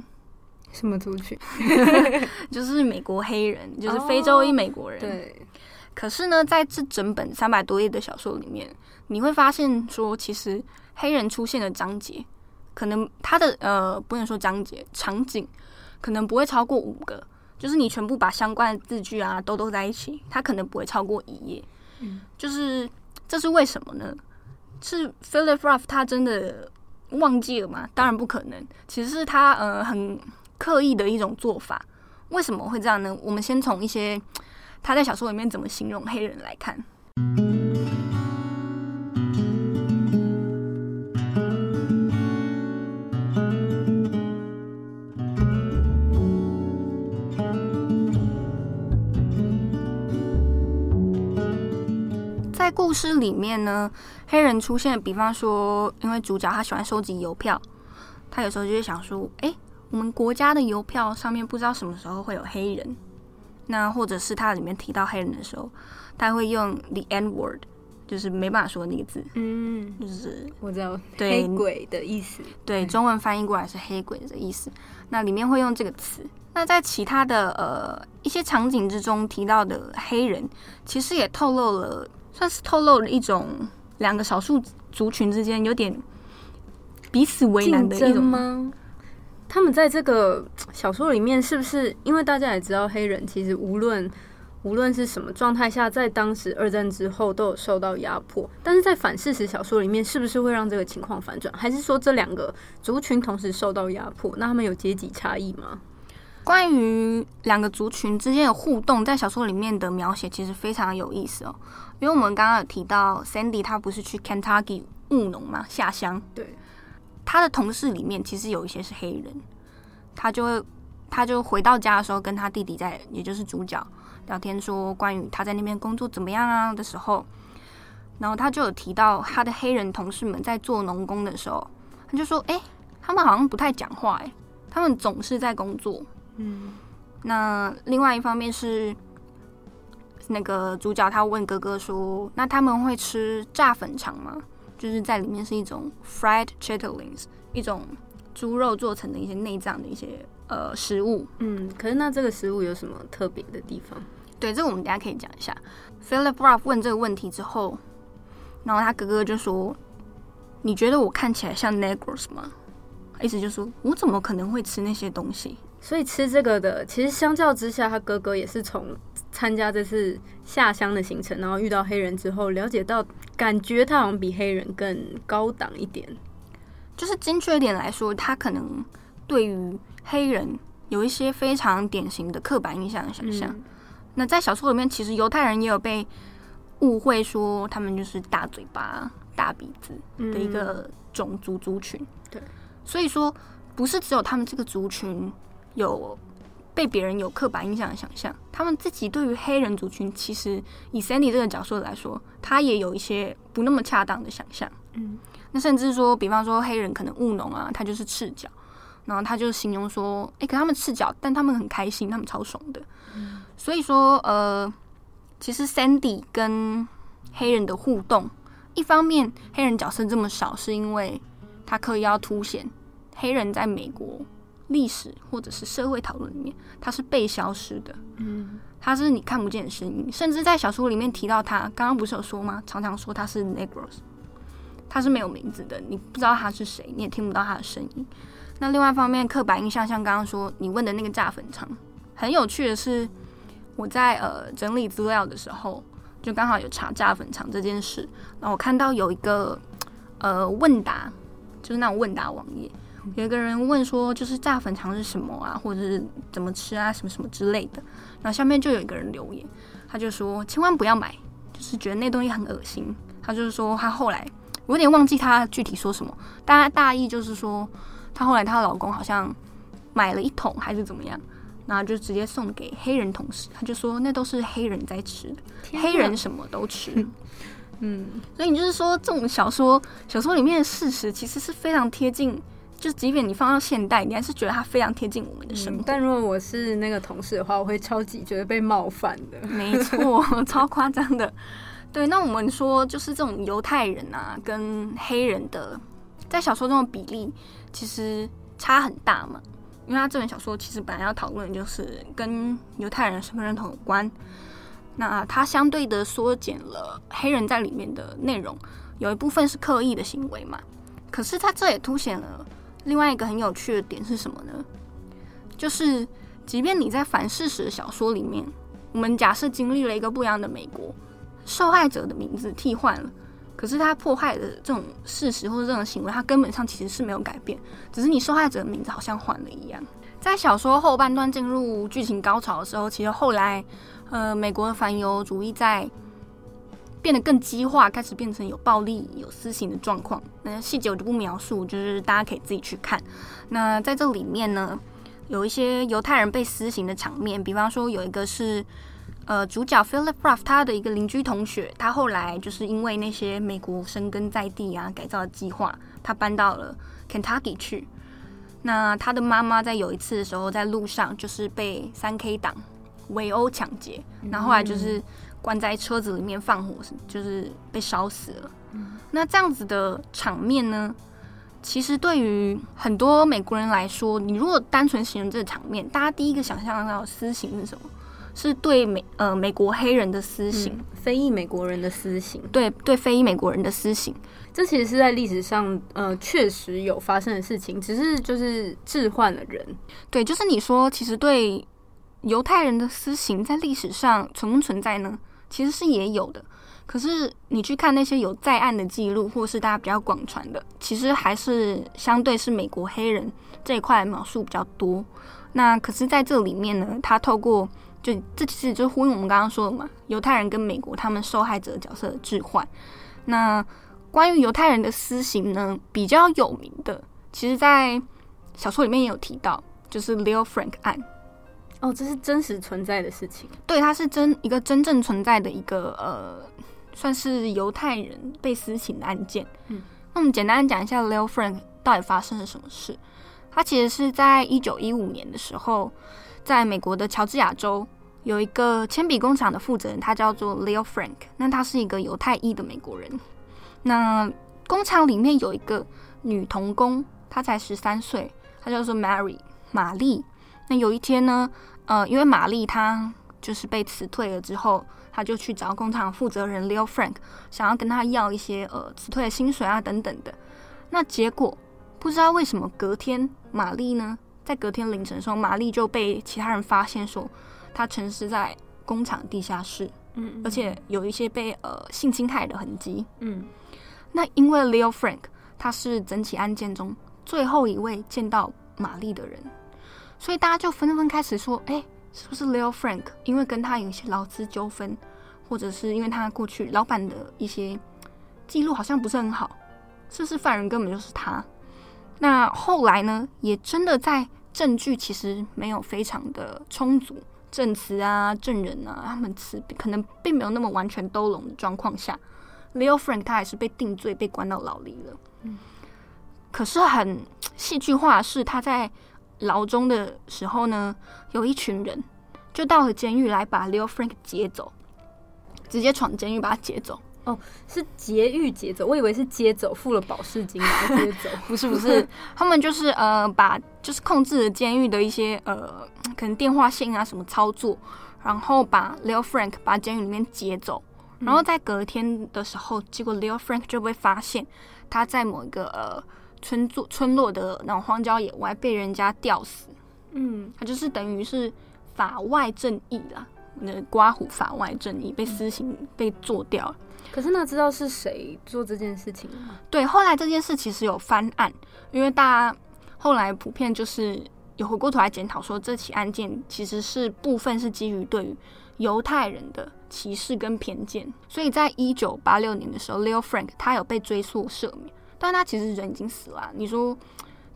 什么族群？*laughs* 就是美国黑人，就是非洲裔美国人。Oh, 对。可是呢，在这整本三百多页的小说里面，你会发现说，其实黑人出现的章节，可能他的呃，不能说章节，场景可能不会超过五个。就是你全部把相关的字句啊都都在一起，它可能不会超过一页。嗯，就是这是为什么呢？是 Philip Ruff 他真的忘记了吗？当然不可能，其实是他呃很刻意的一种做法，为什么会这样呢？我们先从一些 *tsk* 他在小说里面怎么形容黑人来看。在故事里面呢，黑人出现，比方说，因为主角他喜欢收集邮票，他有时候就会想说，哎。我们国家的邮票上面不知道什么时候会有黑人，那或者是它里面提到黑人的时候，他会用 the N word。就是没办法说那个字，嗯，就是我知道黑鬼的意思，对，中文翻译过来是黑鬼的意思。那里面会用这个词。那在其他的呃一些场景之中提到的黑人，其实也透露了，算是透露了一种两个少数族群之间有点彼此为难的一种吗？他们在这个小说里面是不是？因为大家也知道，黑人其实无论。无论是什么状态下，在当时二战之后都有受到压迫，但是在反事实小说里面，是不是会让这个情况反转？还是说这两个族群同时受到压迫？那他们有阶级差异吗？关于两个族群之间的互动，在小说里面的描写其实非常有意思哦。因为我们刚刚有提到，Sandy 他不是去 Kentucky 务农嘛，下乡。对，他的同事里面其实有一些是黑人，他就会他就回到家的时候，跟他弟弟在，也就是主角。聊天说关于他在那边工作怎么样啊的时候，然后他就有提到他的黑人同事们在做农工的时候，他就说：“哎，他们好像不太讲话，哎，他们总是在工作。”嗯，那另外一方面是那个主角他问哥哥说：“那他们会吃炸粉肠吗？就是在里面是一种 fried chitterlings，一种猪肉做成的一些内脏的一些呃食物。”嗯，可是那这个食物有什么特别的地方？对，这个我们等下可以讲一下。Philip Roth 问这个问题之后，然后他哥哥就说：“你觉得我看起来像 Negroes 吗？”意思就是说我怎么可能会吃那些东西？所以吃这个的，其实相较之下，他哥哥也是从参加这次下乡的行程，然后遇到黑人之后，了解到感觉他好像比黑人更高档一点。就是精确一点来说，他可能对于黑人有一些非常典型的刻板印象的想象。嗯那在小说里面，其实犹太人也有被误会说他们就是大嘴巴、大鼻子的一个种族族群。对，所以说不是只有他们这个族群有被别人有刻板印象的想象，他们自己对于黑人族群，其实以 Sandy 这个角色来说，他也有一些不那么恰当的想象。嗯，那甚至说，比方说黑人可能务农啊，他就是赤脚，然后他就形容说，哎、欸，可他们赤脚，但他们很开心，他们超爽的。嗯所以说，呃，其实 Sandy 跟黑人的互动，一方面黑人角色这么少，是因为他刻意要凸显黑人在美国历史或者是社会讨论里面，它是被消失的，嗯，它是你看不见的声音，甚至在小说里面提到他，刚刚不是有说吗？常常说他是 Negroes，他是没有名字的，你不知道他是谁，你也听不到他的声音。那另外一方面，刻板印象像刚刚说你问的那个炸粉肠，很有趣的是。我在呃整理资料的时候，就刚好有查炸粉肠这件事，然后我看到有一个呃问答，就是那种问答网页，有一个人问说，就是炸粉肠是什么啊，或者是怎么吃啊，什么什么之类的。然后下面就有一个人留言，他就说千万不要买，就是觉得那东西很恶心。他就是说他后来我有点忘记他具体说什么，大概大意就是说，他后来她老公好像买了一桶还是怎么样。然后就直接送给黑人同事，他就说那都是黑人在吃的，黑人什么都吃。*laughs* 嗯，所以你就是说这种小说，小说里面的事实其实是非常贴近，就即便你放到现代，你还是觉得它非常贴近我们的生活。嗯，但如果我是那个同事的话，我会超级觉得被冒犯的。*laughs* 没错，*laughs* 超夸张的。对，那我们说就是这种犹太人啊，跟黑人的在小说中的比例其实差很大嘛。因为他这本小说其实本来要讨论就是跟犹太人身份认同有关，那他相对的缩减了黑人在里面的内容，有一部分是刻意的行为嘛。可是他这也凸显了另外一个很有趣的点是什么呢？就是即便你在反事实的小说里面，我们假设经历了一个不一样的美国，受害者的名字替换了。可是他迫害的这种事实或者这种行为，他根本上其实是没有改变，只是你受害者的名字好像换了一样。在小说后半段进入剧情高潮的时候，其实后来，呃，美国的反犹主义在变得更激化，开始变成有暴力、有私刑的状况。那细节我就不描述，就是大家可以自己去看。那在这里面呢，有一些犹太人被私刑的场面，比方说有一个是。呃，主角 Philip Ruff 他的一个邻居同学，他后来就是因为那些美国生根在地啊改造的计划，他搬到了 Kentucky 去。那他的妈妈在有一次的时候，在路上就是被三 K 党围殴抢劫，然后后来就是关在车子里面放火，就是被烧死了。那这样子的场面呢，其实对于很多美国人来说，你如果单纯形容这个场面，大家第一个想象到的私刑是什么？是对美呃美国黑人的私刑，嗯，非裔美国人的私刑，对对非裔美国人的私刑，这其实是在历史上呃确实有发生的事情，只是就是置换了人。对，就是你说其实对犹太人的私刑在历史上存不存在呢？其实是也有的，可是你去看那些有在案的记录，或是大家比较广传的，其实还是相对是美国黑人这一块描述比较多。那可是在这里面呢，他透过就这其实就呼应我们刚刚说的嘛，犹太人跟美国他们受害者角色的置换。那关于犹太人的私刑呢，比较有名的，其实，在小说里面也有提到，就是 Leo Frank 案。哦，这是真实存在的事情。对，它是真一个真正存在的一个呃，算是犹太人被私刑的案件。嗯，那我们简单讲一下 Leo Frank 到底发生了什么事。他其实是在一九一五年的时候。在美国的乔治亚州有一个铅笔工厂的负责人，他叫做 Leo Frank。那他是一个犹太裔的美国人。那工厂里面有一个女童工，她才十三岁，她叫做 Mary 玛丽。那有一天呢，呃，因为玛丽她就是被辞退了之后，她就去找工厂负责人 Leo Frank，想要跟他要一些呃辞退的薪水啊等等的。那结果不知道为什么隔天玛丽呢，在隔天凌晨的时候，玛丽就被其他人发现说，她沉尸在工厂地下室，嗯，嗯，而且有一些被呃性侵害的痕迹，嗯。那因为 Leo Frank 他是整起案件中最后一位见到玛丽的人，所以大家就纷纷开始说，哎，是不是 Leo Frank 因为跟他有一些劳资纠纷，或者是因为他过去老板的一些记录好像不是很好，是不是犯人根本就是他？那后来呢，也真的在。证据其实没有非常的充足，证词啊、证人啊，他们词可能并没有那么完全都拢的状况下，Leo Frank 他还是被定罪，被关到牢里了。嗯，可是很戏剧化的是，他在牢中的时候呢，有一群人就到了监狱来把 Leo Frank 劫走，直接闯监狱把他劫走。哦，是劫狱劫走，我以为是接走，付了保释金然后 *laughs* 接走，不是不是，他们就是呃把就是控制了监狱的一些呃可能电话线啊什么操作，然后把 Leo Frank 把监狱里面劫走，然后在隔天的时候，结果 Leo Frank 就被发现他在某一个呃村座村落的那种荒郊野外被人家吊死，嗯，他就是等于是法外正义啦，那刮胡法外正义被私刑被做掉了。可是那知道是谁做这件事情吗？对，后来这件事其实有翻案，因为大家后来普遍就是有回过头来检讨说，这起案件其实是部分是基于对于犹太人的歧视跟偏见，所以在一九八六年的时候，Leo Frank 他有被追溯赦免，但他其实人已经死了。你说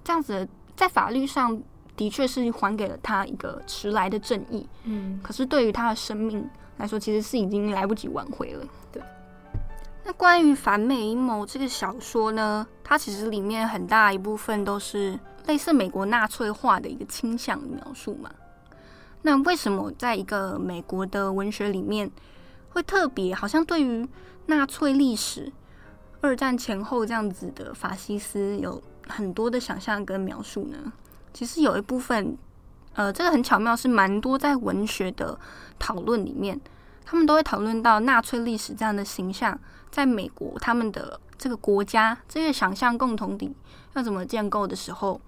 这样子在法律上的确是还给了他一个迟来的正义，嗯，可是对于他的生命来说，其实是已经来不及挽回了。对。那关于反美阴谋这个小说呢，它其实里面很大一部分都是类似美国纳粹化的一个倾向的描述嘛。那为什么在一个美国的文学里面会特别好像对于纳粹历史、二战前后这样子的法西斯有很多的想象跟描述呢？其实有一部分，呃，这个很巧妙，是蛮多在文学的讨论里面，他们都会讨论到纳粹历史这样的形象。在美国，他们的这个国家这个想象共同体要怎么建构的时候，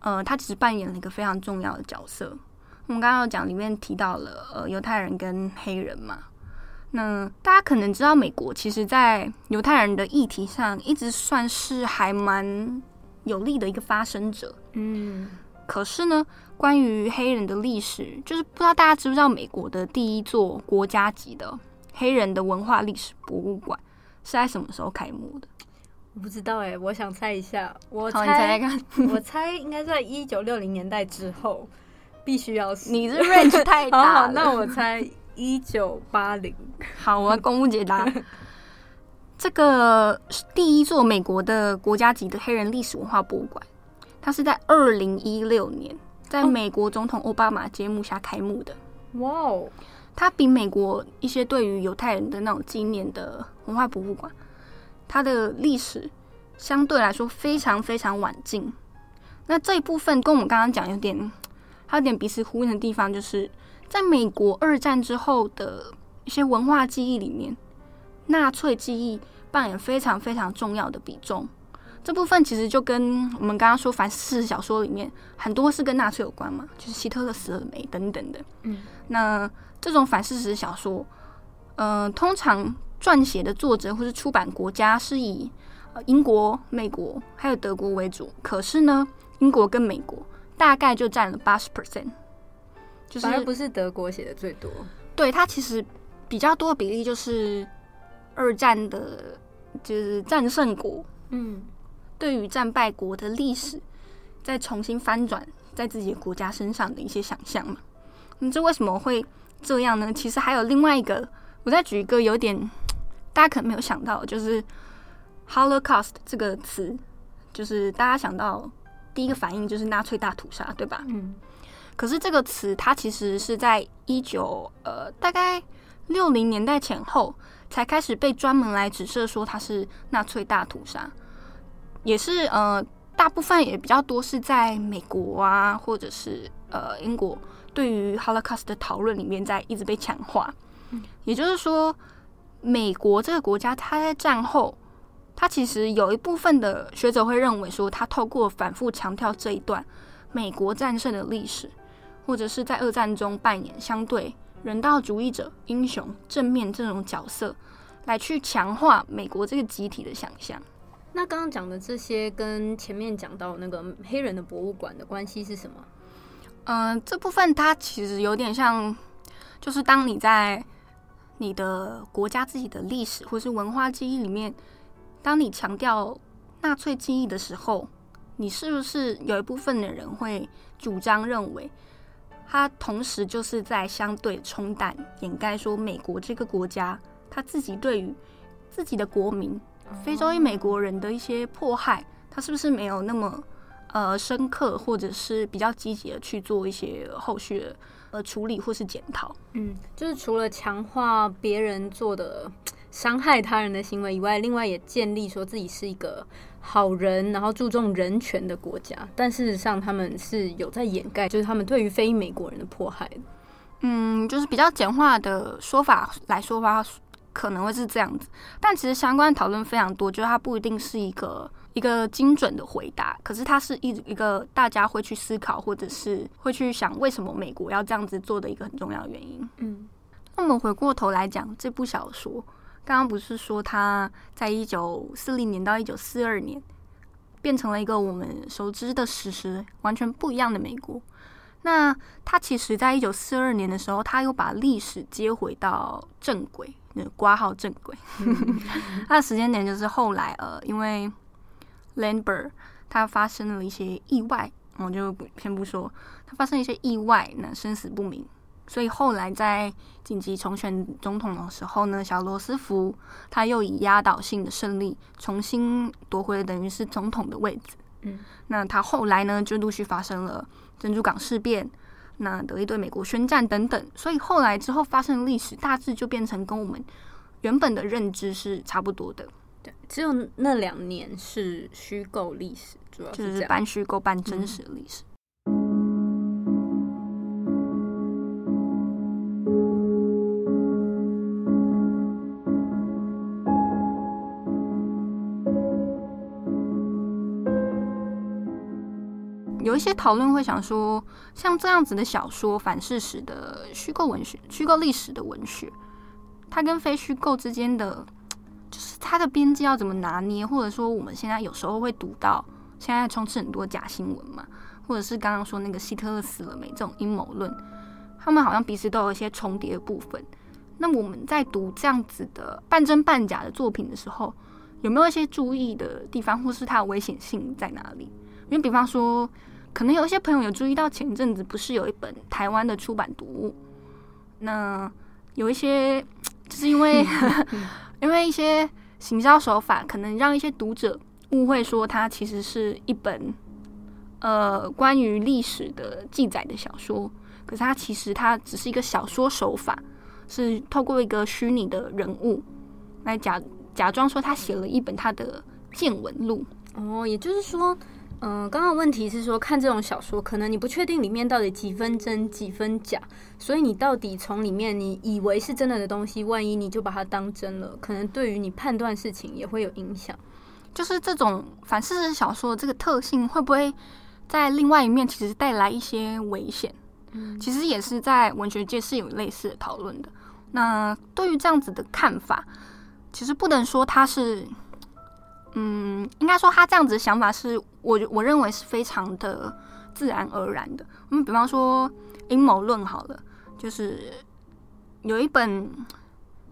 呃，他其实扮演了一个非常重要的角色。我们刚刚有讲里面提到了呃犹太人跟黑人嘛，那大家可能知道，美国其实在犹太人的议题上一直算是还蛮有利的一个发声者。嗯，可是呢，关于黑人的历史，就是不知道大家知不知道，美国的第一座国家级的黑人的文化历史博物馆。是在什么时候开幕的？我不知道哎、欸，我想猜一下，我猜，猜，猜看，我猜应该在一九六零年代之后，必须要死。你这 range 太大了。*laughs* 好，好，那我猜一九八零。好，我要公布解答。*laughs* 这个第一座美国的国家级的黑人历史文化博物馆，它是在二零一六年在美国总统奥巴马揭幕下开幕的。哇哦！它比美国一些对于犹太人的那种纪念的文化博物馆，它的历史相对来说非常非常晚近。那这一部分跟我们刚刚讲有点，还有点彼此呼应的地方，就是在美国二战之后的一些文化记忆里面，纳粹记忆扮演非常非常重要的比重。这部分其实就跟我们刚刚说反事实小说里面很多是跟纳粹有关嘛，就是希特勒死了没等等的。嗯，那这种反事实小说，呃，通常撰写的作者或是出版国家是以呃英国、美国还有德国为主，可是呢。英国跟美国大概就占了八十 percent，就是反而不是德国写的最多。对，它其实比较多的比例就是二战的，就是战胜国，嗯，对于战败国的历史再重新翻转在自己的国家身上的一些想象嘛。那这为什么会这样呢？其实还有另外一个，我再举一个有点大家可能没有想到，就是 Holocaust 这个词，就是大家想到。第一个反应就是纳粹大屠杀，对吧？嗯。可是这个词它其实是在一九呃大概六零年代前后才开始被专门来指涉说它是纳粹大屠杀，也是呃大部分也比较多是在美国啊或者是呃英国对于 Holocaust 的讨论里面在一直被强化。嗯。也就是说，美国这个国家它在战后。他其实有一部分的学者会认为说，他透过反复强调这一段美国战胜的历史，或者是在二战中扮演相对人道主义者、英雄、正面这种角色，来去强化美国这个集体的想象。那刚刚讲的这些跟前面讲到那个黑人的博物馆的关系是什么？嗯、呃，这部分它其实有点像，就是当你在你的国家自己的历史或是文化记忆里面。当你强调纳粹记忆的时候，你是不是有一部分的人会主张认为，他同时就是在相对冲淡、掩盖说美国这个国家他自己对于自己的国民、非洲裔美国人的一些迫害，他是不是没有那么呃深刻，或者是比较积极的去做一些后续的呃处理或是检讨？嗯，就是除了强化别人做的。伤害他人的行为以外，另外也建立说自己是一个好人，然后注重人权的国家。但事实上，他们是有在掩盖，就是他们对于非美国人的迫害。嗯，就是比较简化的说法来说吧，可能会是这样子。但其实相关讨论非常多，就是它不一定是一个一个精准的回答。可是它是一一个大家会去思考，或者是会去想为什么美国要这样子做的一个很重要的原因。嗯，那我们回过头来讲这部小说。刚刚不是说他在一九四零年到一九四二年变成了一个我们熟知的史实完全不一样的美国。那他其实在一九四二年的时候，他又把历史接回到正轨，那挂号正轨。*laughs* 他的时间点就是后来呃，因为 Lindbergh 他发生了一些意外，我就先不说他发生一些意外，那生死不明。所以后来在紧急重选总统的时候呢，小罗斯福他又以压倒性的胜利重新夺回了等于是总统的位置。嗯，那他后来呢就陆续发生了珍珠港事变，那德意对美国宣战等等。所以后来之后发生的历史大致就变成跟我们原本的认知是差不多的。对，只有那两年是虚构历史，主要是就是半虚构半真实的历史。嗯有一些讨论会想说，像这样子的小说、反事实的虚构文学、虚构历史的文学，它跟非虚构之间的，就是它的边界要怎么拿捏？或者说，我们现在有时候会读到，现在充斥很多假新闻嘛，或者是刚刚说那个希特勒死了没这种阴谋论，他们好像彼此都有一些重叠的部分。那我们在读这样子的半真半假的作品的时候，有没有一些注意的地方，或是它的危险性在哪里？因为比方说。可能有一些朋友有注意到，前阵子不是有一本台湾的出版读物，那有一些，*tsk* 就是因为 *laughs* 因为一些行销手法，可能让一些读者误会说它其实是一本呃关于历史的记载的小说，可是它其实它只是一个小说手法，是透过一个虚拟的人物来假假装说他写了一本他的见闻录。哦，也就是说。嗯，刚刚问题是说，看这种小说，可能你不确定里面到底几分真几分假，所以你到底从里面你以为是真的的东西，万一你就把它当真了，可能对于你判断事情也会有影响。就是这种反事实小说的这个特性，会不会在另外一面其实带来一些危险？嗯，其实也是在文学界是有类似的讨论的。那对于这样子的看法，其实不能说它是。嗯，应该说他这样子的想法是我我认为是非常的自然而然的。嗯，比方说阴谋论好了，就是有一本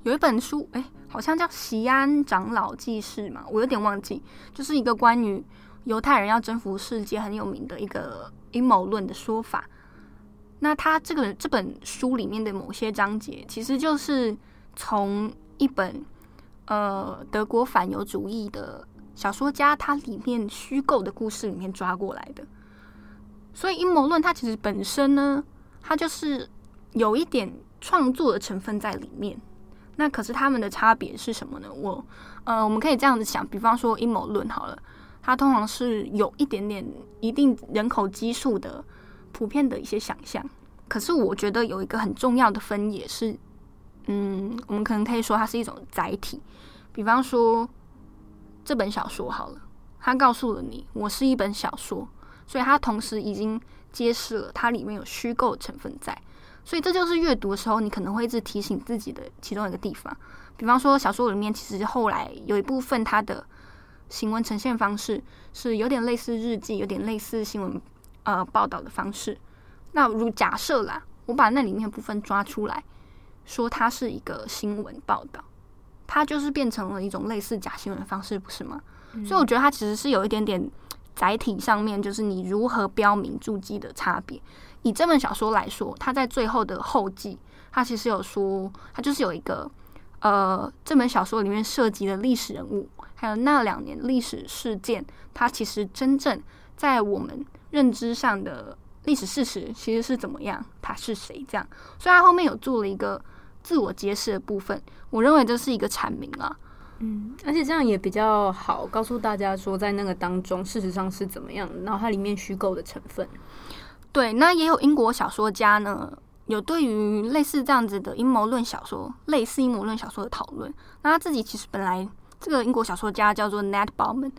有一本书，哎，好像叫《锡安长老记事》嘛，我有点忘记，就是一个关于犹太人要征服世界很有名的一个阴谋论的说法。那他这个这本书里面的某些章节，其实就是从一本呃德国反犹主义的。小说家他里面虚构的故事里面抓过来的，所以阴谋论它其实本身呢，它就是有一点创作的成分在里面。那可是他们的差别是什么呢？我呃，我们可以这样子想，比方说阴谋论好了，它通常是有一点点一定人口基数的普遍的一些想象。可是我觉得有一个很重要的分野是，嗯，我们可能可以说它是一种载体，比方说。这本小说好了，它告诉了你，我是一本小说，所以它同时已经揭示了它里面有虚构成分在，所以这就是阅读的时候，你可能会一直提醒自己的其中一个地方。比方说，小说里面其实后来有一部分它的行文呈现方式是有点类似日记，有点类似新闻呃报道的方式。那如假设啦，我把那里面部分抓出来，说它是一个新闻报道。它就是变成了一种类似假新闻的方式，不是吗？嗯。所以我觉得它其实是有一点点载体上面，就是你如何标明注记的差别。以这本小说来说，它在最后的后记，它其实有说，它就是有一个呃，这本小说里面涉及的历史人物，还有那两年历史事件，它其实真正在我们认知上的历史事实其实是怎么样，他是谁这样。所以它后面有做了一个。自我揭示的部分，我认为这是一个阐明啊，嗯，而且这样也比较好告诉大家说，在那个当中事实上是怎么样，然后它里面虚构的成分。对，那也有英国小说家呢，有对于类似这样子的阴谋论小说，类似阴谋论小说的讨论。那他自己其实本来这个英国小说家叫做 net Bauman，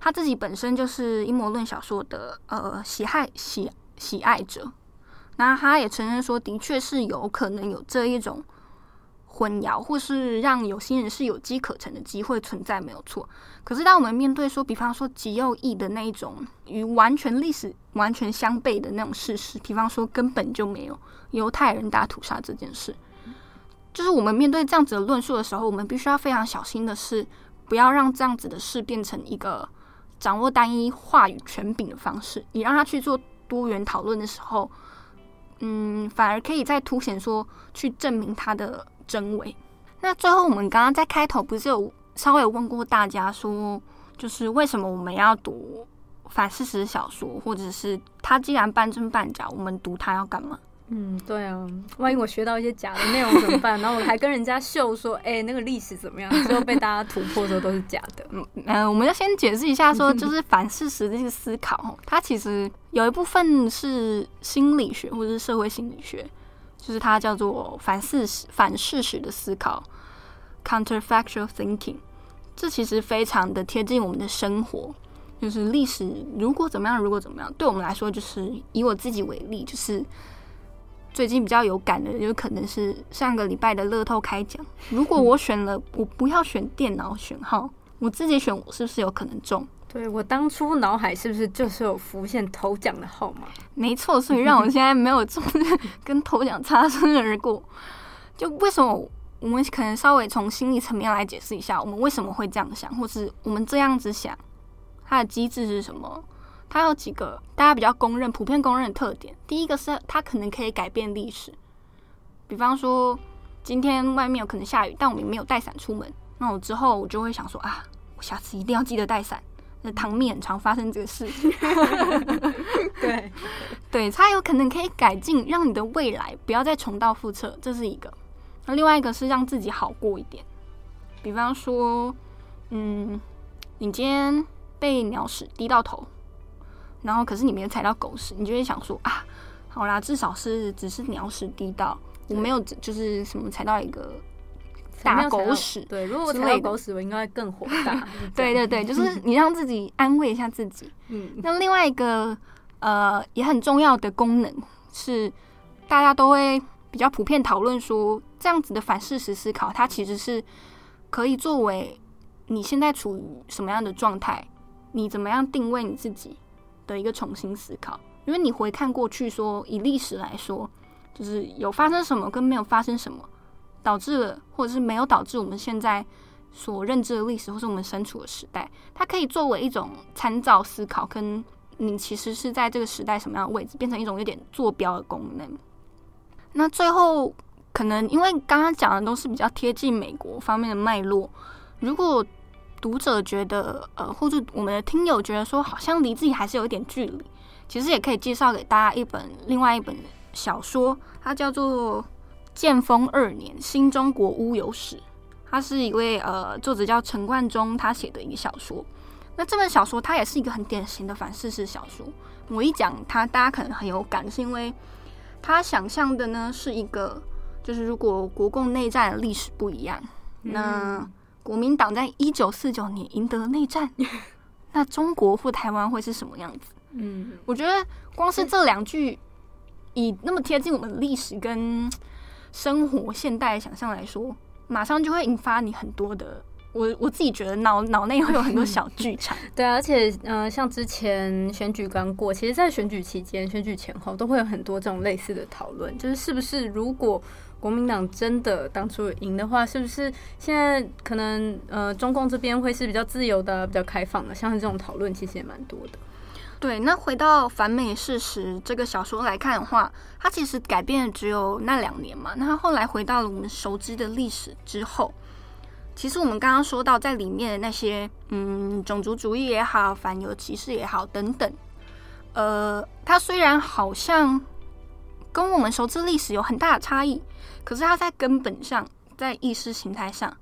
他自己本身就是阴谋论小说的呃喜爱喜喜爱者，那他也承认说，的确是有可能有这一种。混淆，或是让有心人士有机可乘的机会存在，没有错。可是，当我们面对说，比方说极右翼的那一种与完全历史完全相悖的那种事实，比方说根本就没有犹太人大屠杀这件事，就是我们面对这样子的论述的时候，我们必须要非常小心的是，不要让这样子的事变成一个掌握单一话语权柄的方式。你让他去做多元讨论的时候，嗯，反而可以再凸显说，去证明他的。真伪。那最后，我们刚刚在开头不是有稍微有问过大家说，就是为什么我们要读反事实小说，或者是他既然半真半假，我们读它要干嘛？嗯，对啊，万一我学到一些假的内容怎么办？*laughs* 然后我还跟人家秀说，哎、欸，那个历史怎么样？最后被大家突破的时候都是假的。*laughs* 嗯，呃，我们要先解释一下，说 *laughs* 就是反事实的这个思考，它其实有一部分是心理学或者是社会心理学。就是它叫做反事实、反事实的思考 （counterfactual thinking）。这其实非常的贴近我们的生活。就是历史如果怎么样，如果怎么样，对我们来说，就是以我自己为例，就是最近比较有感的，有可能是上个礼拜的乐透开奖。如果我选了，我不要选电脑选号，我自己选，我是不是有可能中？对，我当初脑海是不是就是有浮现头奖的号码？没错，所以让我现在没有中，*laughs* 跟头奖擦身而过。就为什么我们可能稍微从心理层面来解释一下，我们为什么会这样想，或是我们这样子想，它的机制是什么？它有几个大家比较公认、普遍公认的特点。第一个是它可能可以改变历史，比方说今天外面有可能下雨，但我们没有带伞出门，那我之后我就会想说啊，我下次一定要记得带伞。那汤面很常发生这个事情，*laughs* 对 *laughs* 对，它有可能可以改进，让你的未来不要再重蹈覆辙，这是一个。那另外一个是让自己好过一点，比方说，嗯，你今天被鸟屎滴到头，然后可是你没有踩到狗屎，你就会想说啊，好啦，至少是只是鸟屎滴到，我没有就是什么踩到一个。大狗屎，对，如果踩到狗屎，我应该会更火大。*laughs* *laughs* 对对对，*laughs* 就是你让自己安慰一下自己。嗯，那另外一个呃也很重要的功能是，大家都会比较普遍讨论说，这样子的反事实思考，它其实是可以作为你现在处于什么样的状态，你怎么样定位你自己的一个重新思考。因为你回看过去，说以历史来说，就是有发生什么跟没有发生什么。导致了，或者是没有导致我们现在所认知的历史，或是我们身处的时代，它可以作为一种参照思考，跟你其实是在这个时代什么样的位置，变成一种有点坐标的功能。那最后，可能因为刚刚讲的都是比较贴近美国方面的脉络，如果读者觉得，呃，或者我们的听友觉得说，好像离自己还是有一点距离，其实也可以介绍给大家一本另外一本小说，它叫做。建丰二年，新中国乌有史，他是一位呃作者叫陈冠中，他写的一个小说。那这本小说它也是一个很典型的反事实小说。我一讲它，大家可能很有感，是因为他想象的呢是一个，就是如果国共内战的历史不一样，嗯、那国民党在一九四九年赢得了内战，*laughs* 那中国或台湾会是什么样子？嗯，我觉得光是这两句，以那么贴近我们历史跟。生活现代想象来说，马上就会引发你很多的，我我自己觉得脑脑内会有很多小剧场。*laughs* 对啊，而且呃，像之前选举刚过，其实，在选举期间、选举前后，都会有很多这种类似的讨论，就是是不是如果国民党真的当初赢的话，是不是现在可能呃，中共这边会是比较自由的、比较开放的？像是这种讨论，其实也蛮多的。对，那回到反美事实这个小说来看的话，它其实改变只有那两年嘛。那后来回到了我们熟知的历史之后，其实我们刚刚说到在里面的那些，嗯，种族主义也好，反犹歧视也好，等等，呃，它虽然好像跟我们熟知历史有很大的差异，可是它在根本上，在意识形态上，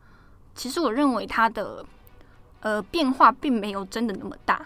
其实我认为它的呃变化并没有真的那么大。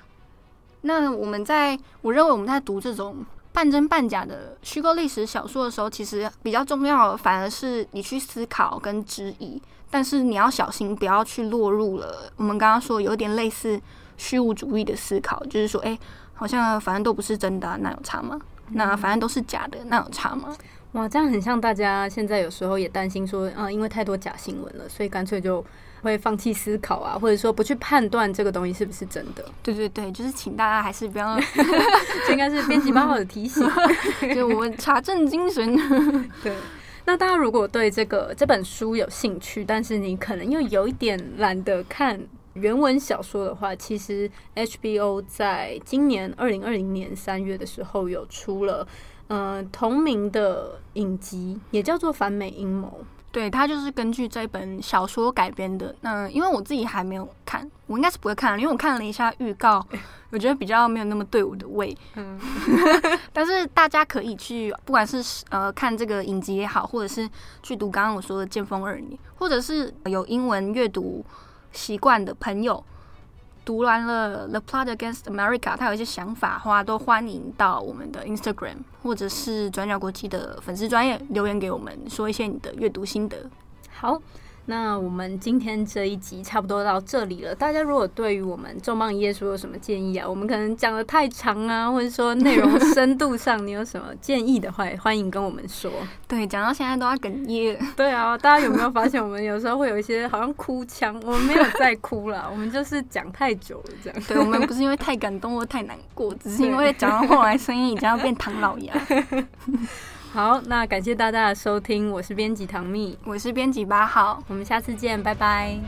那我们在，我认为我们在读这种半真半假的虚构历史小说的时候，其实比较重要的反而是你去思考跟质疑，但是你要小心，不要去落入了我们刚刚说有点类似虚无主义的思考，就是说，哎，好像反正都不是真的啊，那有差吗？那反正都是假的，那有差吗？哇，这样很像大家现在有时候也担心说，啊，因为太多假新闻了，所以干脆就。会放弃思考啊，或者说不去判断这个东西是不是真的。*laughs* 对对对，就是请大家还是不要，*laughs* 这应该是编辑八号的提醒，*laughs* 就我们查证精神。对，那大家如果对这个这本书有兴趣，但是你可能又有一点懒得看原文小说的话，其实 HBO 在今年二零二零年三月的时候有出了嗯、呃、同名的影集，也叫做《反美阴谋》。对，它就是根据这本小说改编的。那因为我自己还没有看，我应该是不会看，因为我看了一下预告，我觉得比较没有那么对我的胃。嗯，*laughs* 但是大家可以去，不管是呃看这个影集也好，或者是去读刚刚我说的《剑锋二年》，或者是有英文阅读习惯的朋友。读完了《The Plot Against America》，他有一些想法的话，都欢迎到我们的 Instagram 或者是转角国际的粉丝专业留言给我们，说一些你的阅读心得。好。那我们今天这一集差不多到这里了。大家如果对于我们重磅一页书有什么建议啊，我们可能讲的太长啊，或者说内容深度上你有什么建议的话，欢迎跟我们说。对，讲到现在都要哽咽。对啊，大家有没有发现我们有时候会有一些好像哭腔？我们没有在哭啦，我们就是讲太久了这样。对，我们不是因为太感动或太难过，只是因为讲到后来声音已经要变唐老鸭。*laughs* 好，那感谢大家的收听，我是编辑唐蜜，我是编辑八号，我们下次见，拜拜。